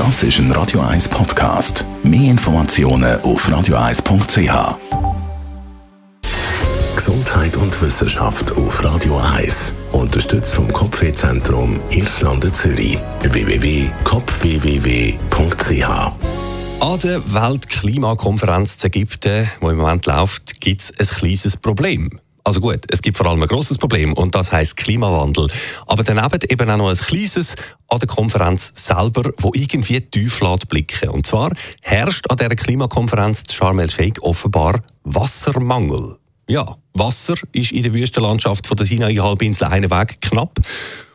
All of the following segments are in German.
Das ist ein Radio 1 Podcast. Mehr Informationen auf radio1.ch. Gesundheit und Wissenschaft auf Radio 1. Unterstützt vom Kopfwehzentrum Irlande Zürich. www.kopfwww.ch An der Weltklimakonferenz zu Ägypten, die im Moment läuft, gibt es ein kleines Problem. Also gut, es gibt vor allem ein großes Problem und das heißt Klimawandel. Aber daneben eben auch noch ein kleines an der Konferenz selber, wo irgendwie tief blicken. Und zwar herrscht an dieser Klimakonferenz Sharm el-Sheikh offenbar Wassermangel. Ja, Wasser ist in der Wüstenlandschaft von der Sinai-Halbinsel einen Weg knapp.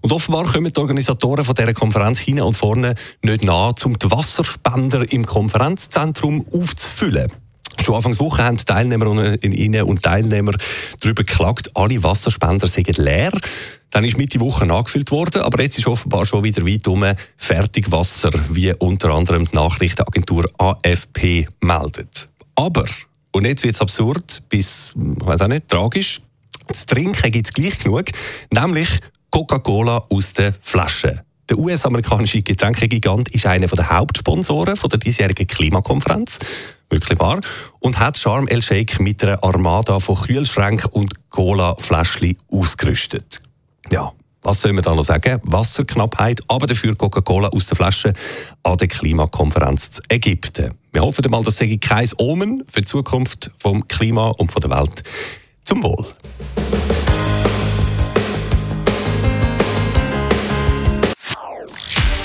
Und offenbar kommen die Organisatoren von dieser Konferenz hin und vorne nicht nach, um die Wasserspender im Konferenzzentrum aufzufüllen. Schon Anfangs Woche haben Teilnehmerinnen und Teilnehmer darüber geklagt, alle Wasserspender seien leer. Dann ist Mitte Woche nachgefüllt worden, aber jetzt ist offenbar schon wieder weit um Fertigwasser, wie unter anderem die Nachrichtenagentur AFP meldet. Aber, und jetzt wird es absurd, bis, weiß auch nicht, tragisch, zu trinken gibt es gleich genug, nämlich Coca-Cola aus der Flasche. Der US-amerikanische Getränkegigant ist einer der Hauptsponsoren der diesjährigen Klimakonferenz wirklich wahr, und hat Sharm el-Sheikh mit einer Armada von Kühlschränken und Cola-Fläschchen ausgerüstet. Ja, was soll man da noch sagen? Wasserknappheit, aber dafür Coca-Cola aus der Flasche an der Klimakonferenz zu Ägypten. Wir hoffen mal, das sei kein Omen für die Zukunft vom Klima und von der Welt. Zum Wohl.